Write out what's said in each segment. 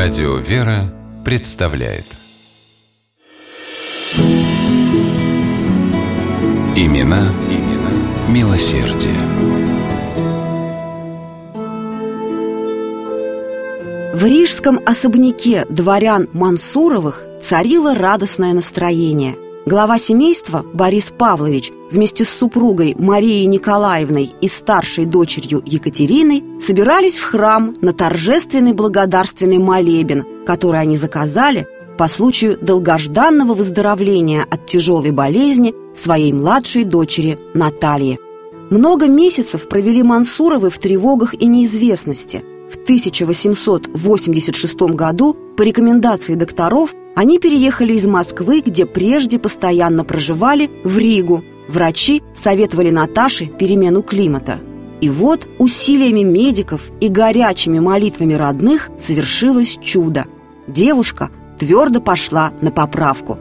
Радио «Вера» представляет Имена, имена милосердие. В рижском особняке дворян Мансуровых царило радостное настроение. Глава семейства Борис Павлович вместе с супругой Марией Николаевной и старшей дочерью Екатериной собирались в храм на торжественный благодарственный молебен, который они заказали по случаю долгожданного выздоровления от тяжелой болезни своей младшей дочери Натальи. Много месяцев провели Мансуровы в тревогах и неизвестности. В 1886 году по рекомендации докторов они переехали из Москвы, где прежде постоянно проживали, в Ригу. Врачи советовали Наташе перемену климата. И вот усилиями медиков и горячими молитвами родных совершилось чудо. Девушка твердо пошла на поправку.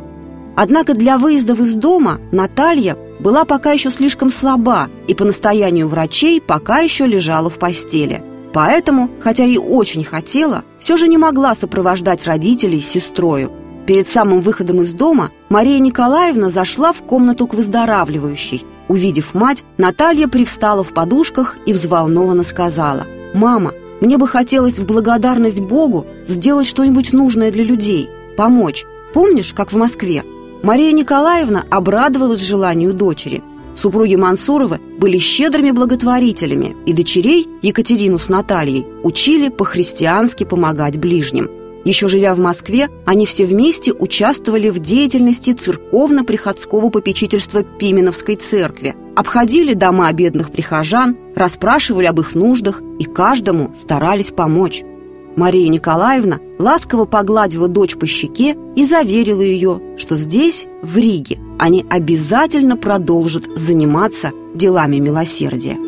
Однако для выездов из дома Наталья была пока еще слишком слаба и по настоянию врачей пока еще лежала в постели. Поэтому, хотя и очень хотела, все же не могла сопровождать родителей с сестрою. Перед самым выходом из дома Мария Николаевна зашла в комнату к выздоравливающей. Увидев мать, Наталья привстала в подушках и взволнованно сказала «Мама, мне бы хотелось в благодарность Богу сделать что-нибудь нужное для людей, помочь. Помнишь, как в Москве?» Мария Николаевна обрадовалась желанию дочери. Супруги Мансуровы были щедрыми благотворителями, и дочерей, Екатерину с Натальей, учили по-христиански помогать ближним. Еще живя в Москве, они все вместе участвовали в деятельности церковно-приходского попечительства Пименовской церкви, обходили дома бедных прихожан, расспрашивали об их нуждах и каждому старались помочь. Мария Николаевна ласково погладила дочь по щеке и заверила ее, что здесь, в Риге, они обязательно продолжат заниматься делами милосердия.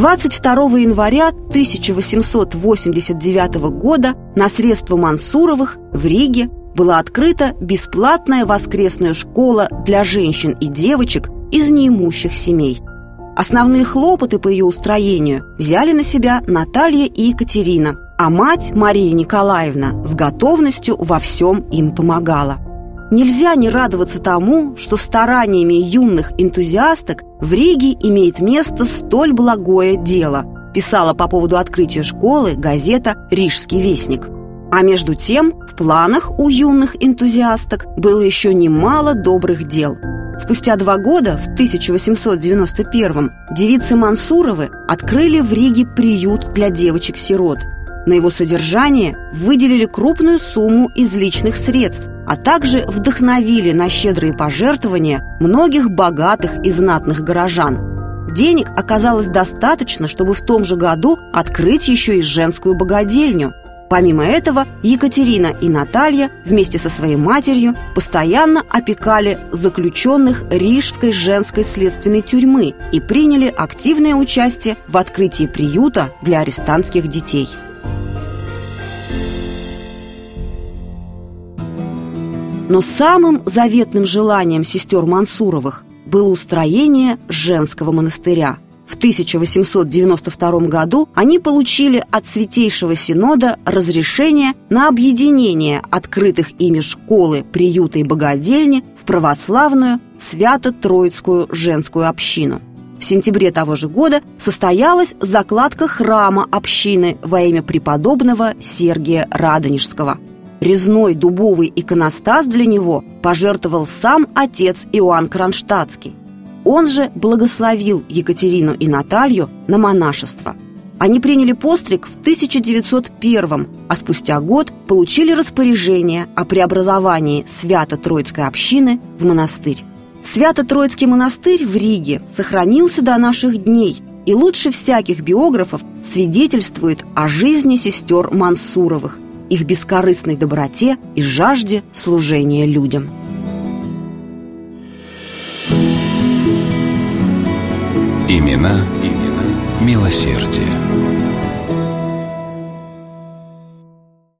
22 января 1889 года на средства Мансуровых в Риге была открыта бесплатная воскресная школа для женщин и девочек из неимущих семей. Основные хлопоты по ее устроению взяли на себя Наталья и Екатерина, а мать Мария Николаевна с готовностью во всем им помогала – Нельзя не радоваться тому, что стараниями юных энтузиасток в Риге имеет место столь благое дело, писала по поводу открытия школы газета «Рижский вестник». А между тем, в планах у юных энтузиасток было еще немало добрых дел. Спустя два года, в 1891-м, девицы Мансуровы открыли в Риге приют для девочек-сирот. На его содержание выделили крупную сумму из личных средств – а также вдохновили на щедрые пожертвования многих богатых и знатных горожан. Денег оказалось достаточно, чтобы в том же году открыть еще и женскую богадельню. Помимо этого, Екатерина и Наталья вместе со своей матерью постоянно опекали заключенных Рижской женской следственной тюрьмы и приняли активное участие в открытии приюта для арестантских детей. Но самым заветным желанием сестер Мансуровых было устроение женского монастыря. В 1892 году они получили от Святейшего Синода разрешение на объединение открытых ими школы, приюта и богадельни в православную Свято-Троицкую женскую общину. В сентябре того же года состоялась закладка храма общины во имя преподобного Сергия Радонежского – Резной дубовый иконостас для него пожертвовал сам отец Иоанн Кронштадтский. Он же благословил Екатерину и Наталью на монашество. Они приняли постриг в 1901 а спустя год получили распоряжение о преобразовании Свято-Троицкой общины в монастырь. Свято-Троицкий монастырь в Риге сохранился до наших дней и лучше всяких биографов свидетельствует о жизни сестер Мансуровых – их бескорыстной доброте и жажде служения людям. Имена, имена милосердие.